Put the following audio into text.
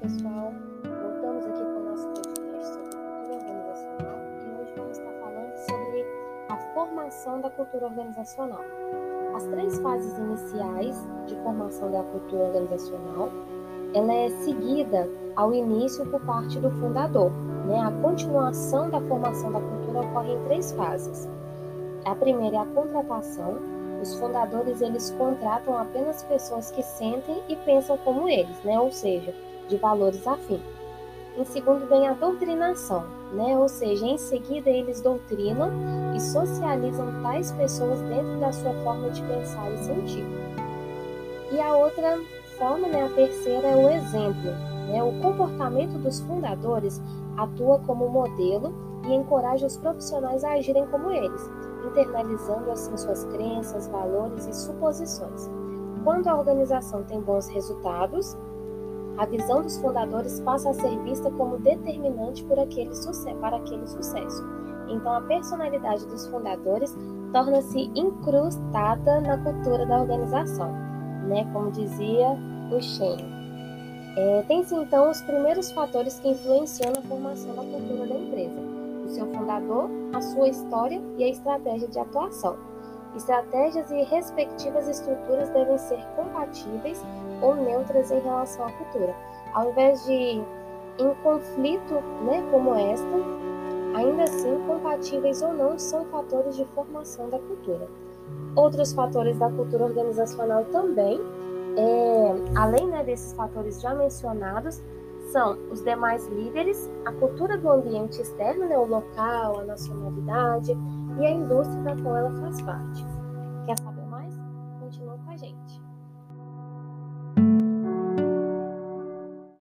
pessoal, voltamos aqui com o nosso podcast sobre cultura organizacional e hoje vamos estar falando sobre a formação da cultura organizacional. As três fases iniciais de formação da cultura organizacional, ela é seguida ao início por parte do fundador. Né? A continuação da formação da cultura ocorre em três fases. A primeira é a contratação, os fundadores eles contratam apenas pessoas que sentem e pensam como eles, né? Ou seja, de valores afins. Em segundo vem a doutrinação, né? Ou seja, em seguida eles doutrinam e socializam tais pessoas dentro da sua forma de pensar e sentir. E a outra forma, né, a terceira é o exemplo, né? O comportamento dos fundadores atua como modelo e encoraja os profissionais a agirem como eles internalizando assim suas crenças, valores e suposições. Quando a organização tem bons resultados, a visão dos fundadores passa a ser vista como determinante aquele para aquele sucesso. Então, a personalidade dos fundadores torna-se incrustada na cultura da organização, né? como dizia o Shen. É, Tem-se então os primeiros fatores que influenciam na formação da cultura da empresa o seu fundador, a sua história e a estratégia de atuação. Estratégias e respectivas estruturas devem ser compatíveis ou neutras em relação à cultura. Ao invés de em conflito, né, como esta, ainda assim compatíveis ou não são fatores de formação da cultura. Outros fatores da cultura organizacional também, é, além né, desses fatores já mencionados, são os demais líderes, a cultura do ambiente externo, né, o local, a nacionalidade e a indústria da qual ela faz parte. Quer saber mais? Continua com a gente.